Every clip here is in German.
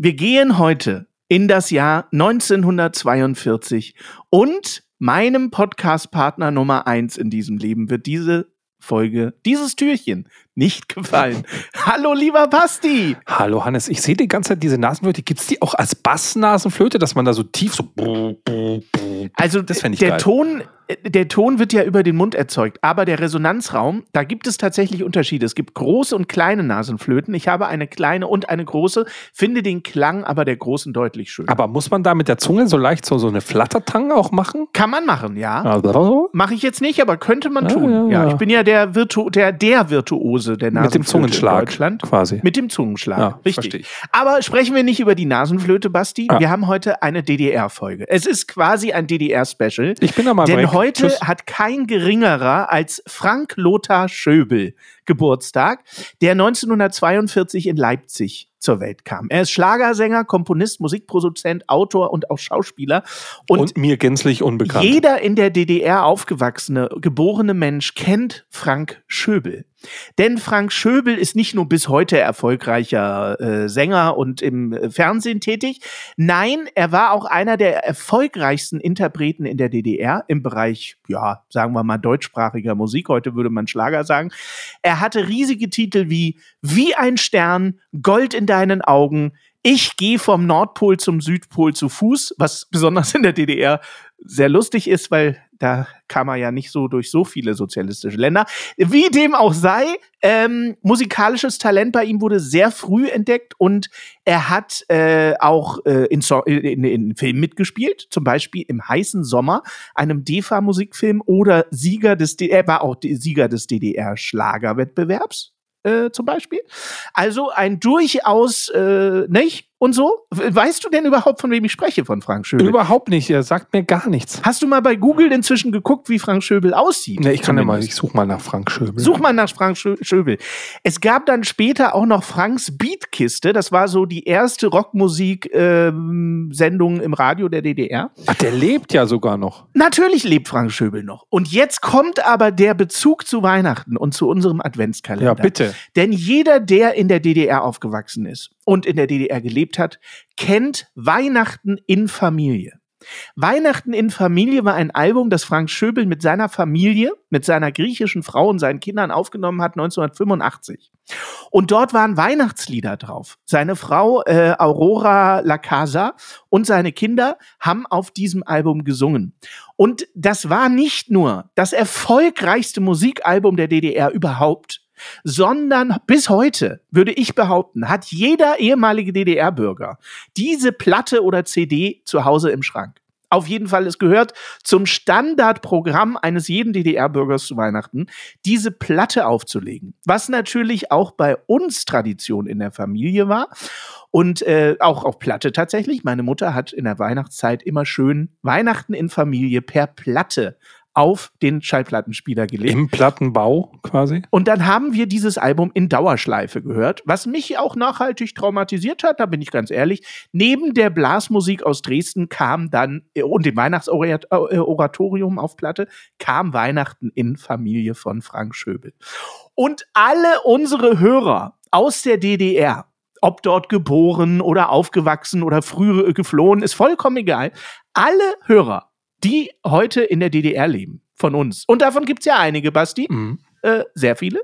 Wir gehen heute in das Jahr 1942 und meinem Podcast-Partner Nummer eins in diesem Leben wird diese Folge, dieses Türchen nicht gefallen. Hallo, lieber Basti! Hallo Hannes, ich sehe die ganze Zeit diese Nasenflöte. Gibt es die auch als Bassnasenflöte, dass man da so tief so. Also Das ich der geil. Ton, der Ton wird ja über den Mund erzeugt, aber der Resonanzraum, da gibt es tatsächlich Unterschiede. Es gibt große und kleine Nasenflöten. Ich habe eine kleine und eine große, finde den Klang aber der großen deutlich schöner. Aber muss man da mit der Zunge so leicht so, so eine Flattertang auch machen? Kann man machen, ja. Also, Mache ich jetzt nicht, aber könnte man tun. Ja, ja, ja. ich bin ja der, Virtu der, der Virtuose der mit Nasenflöte dem Zungenschlag in Deutschland. quasi. Mit dem Zungenschlag, richtig. Aber sprechen wir nicht über die Nasenflöte, Basti. Wir haben heute eine DDR-Folge. Es ist quasi ein DDR-Special. Ich bin da mal Denn. Heute Tschüss. hat kein geringerer als Frank Lothar Schöbel Geburtstag, der 1942 in Leipzig zur Welt kam. Er ist Schlagersänger, Komponist, Musikproduzent, Autor und auch Schauspieler. Und, Und, mir gänzlich unbekannt. jeder in der DDR aufgewachsene, geborene Mensch kennt Frank Schöbel. Denn Frank Schöbel ist nicht nur bis heute erfolgreicher äh, Sänger und im äh, Fernsehen tätig. Nein, er war auch einer der erfolgreichsten Interpreten in der DDR im Bereich, ja, sagen wir mal, deutschsprachiger Musik. Heute würde man Schlager sagen. Er hatte riesige Titel wie Wie ein Stern, Gold in deinen Augen, ich gehe vom Nordpol zum Südpol zu Fuß, was besonders in der DDR sehr lustig ist, weil da kam er ja nicht so durch so viele sozialistische Länder. Wie dem auch sei, ähm, musikalisches Talent bei ihm wurde sehr früh entdeckt und er hat äh, auch äh, in, so in, in Filmen mitgespielt, zum Beispiel im heißen Sommer, einem DEFA-Musikfilm oder Sieger des, D er war auch Sieger des DDR-Schlagerwettbewerbs. Äh, zum Beispiel. Also ein durchaus, äh, nicht? Und so? Weißt du denn überhaupt, von wem ich spreche, von Frank Schöbel? Überhaupt nicht. Er sagt mir gar nichts. Hast du mal bei Google inzwischen geguckt, wie Frank Schöbel aussieht? Nee, ich kann ja mal, ich suche mal nach Frank Schöbel. Such mal nach Frank Schö Schöbel. Es gab dann später auch noch Franks Beatkiste. Das war so die erste Rockmusik-Sendung im Radio der DDR. Ach, der lebt ja sogar noch. Natürlich lebt Frank Schöbel noch. Und jetzt kommt aber der Bezug zu Weihnachten und zu unserem Adventskalender. Ja, bitte. Denn jeder, der in der DDR aufgewachsen ist und in der DDR gelebt hat, kennt Weihnachten in Familie. Weihnachten in Familie war ein Album, das Frank Schöbel mit seiner Familie, mit seiner griechischen Frau und seinen Kindern aufgenommen hat 1985. Und dort waren Weihnachtslieder drauf. Seine Frau äh, Aurora Lacasa und seine Kinder haben auf diesem Album gesungen. Und das war nicht nur das erfolgreichste Musikalbum der DDR überhaupt, sondern bis heute, würde ich behaupten, hat jeder ehemalige DDR-Bürger diese Platte oder CD zu Hause im Schrank. Auf jeden Fall, es gehört zum Standardprogramm eines jeden DDR-Bürgers zu Weihnachten, diese Platte aufzulegen. Was natürlich auch bei uns Tradition in der Familie war. Und äh, auch auf Platte tatsächlich. Meine Mutter hat in der Weihnachtszeit immer schön Weihnachten in Familie per Platte auf den Schallplattenspieler gelegt. Im Plattenbau quasi. Und dann haben wir dieses Album in Dauerschleife gehört, was mich auch nachhaltig traumatisiert hat, da bin ich ganz ehrlich. Neben der Blasmusik aus Dresden kam dann, äh, und dem Weihnachtsoratorium auf Platte, kam Weihnachten in Familie von Frank Schöbel. Und alle unsere Hörer aus der DDR, ob dort geboren oder aufgewachsen oder früher geflohen, ist vollkommen egal. Alle Hörer, die heute in der DDR leben, von uns, und davon gibt's ja einige, Basti, Mhm. äh, sehr viele.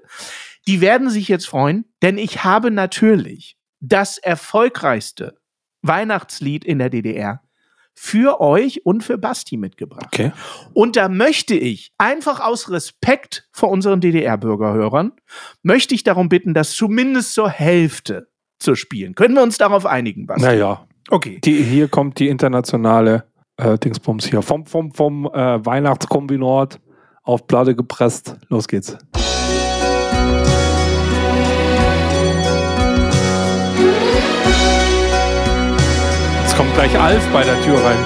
Die werden sich jetzt freuen, denn ich habe natürlich das erfolgreichste Weihnachtslied in der DDR für euch und für Basti mitgebracht. Okay. Und da möchte ich einfach aus Respekt vor unseren DDR-Bürgerhörern, möchte ich darum bitten, das zumindest zur Hälfte zu spielen. Können wir uns darauf einigen, Basti? Naja, Okay. die, hier kommt die internationale äh, Dingsbums hier. Vom, vom, vom äh, Weihnachtskombinat auf Platte gepresst. Los geht's. Jetzt kommt gleich Alf bei der Tür rein.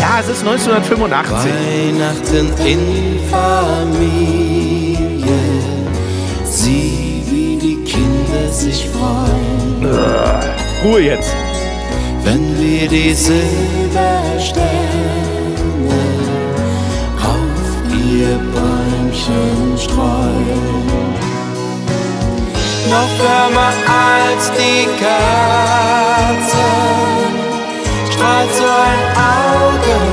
Ja, es ist 1985. Weihnachten in Familie. Sieh, wie die Kinder sich freuen, Ruhe jetzt. wenn wir die Silbersterne ihr Bäumchen streuen. Noch wärmer als die Kerze strahlt so ein Augenblick.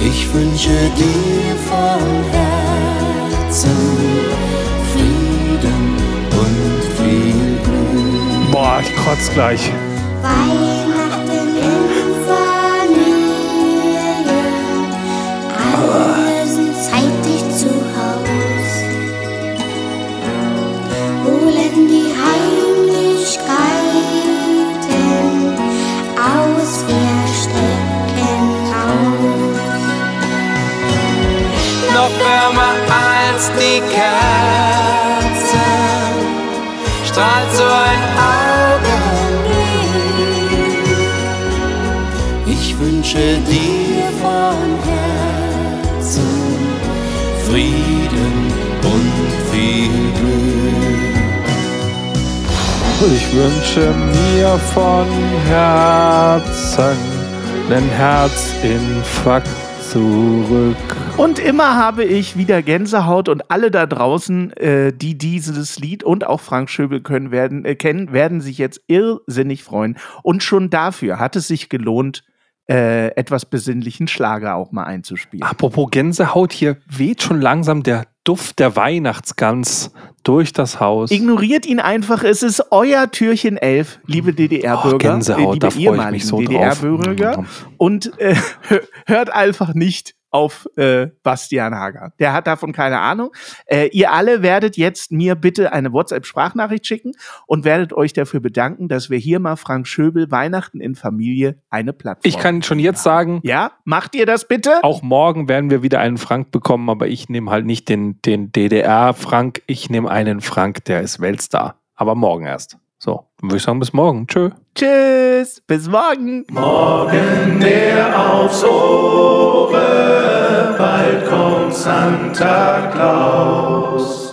Ich wünsche dir von Herzen Frieden und viel Glück. Boah, ich kotz gleich. Weihnachten strahlt so ein Augenblick. Ich wünsche dir von Herzen Frieden und viel Glück. Ich wünsche mir von Herzen einen Herzinfarkt zurück. Und immer habe ich wieder Gänsehaut und alle da draußen, äh, die dieses Lied und auch Frank Schöbel können werden, äh, kennen, werden sich jetzt irrsinnig freuen. Und schon dafür hat es sich gelohnt, äh, etwas besinnlichen Schlager auch mal einzuspielen. Apropos Gänsehaut, hier weht schon langsam der Duft der Weihnachtsgans durch das Haus. Ignoriert ihn einfach, es ist euer Türchen 11, liebe Oh, DDR-Bürger, Gänsehaut, äh, da liebe freue ich mich so ehemaligen drauf. DDR-Bürger. Und äh, hört einfach nicht auf äh, Bastian Hager. Der hat davon keine Ahnung. Äh, ihr alle werdet jetzt mir bitte eine WhatsApp-Sprachnachricht schicken und werdet euch dafür bedanken, dass wir hier mal Frank Schöbel Weihnachten in Familie eine Plattform. Ich kann schon jetzt sagen, Ja, macht ihr das bitte? auch morgen werden wir wieder einen Frank bekommen, aber ich nehme halt nicht den, den DDR-Frank, ich nehme einen Frank, der ist Weltstar. Aber morgen erst. So, dann würde ich sagen, bis morgen. Tschö. Tschüss, bis morgen. Morgen der aufs Ohre, bald kommt Santa Claus.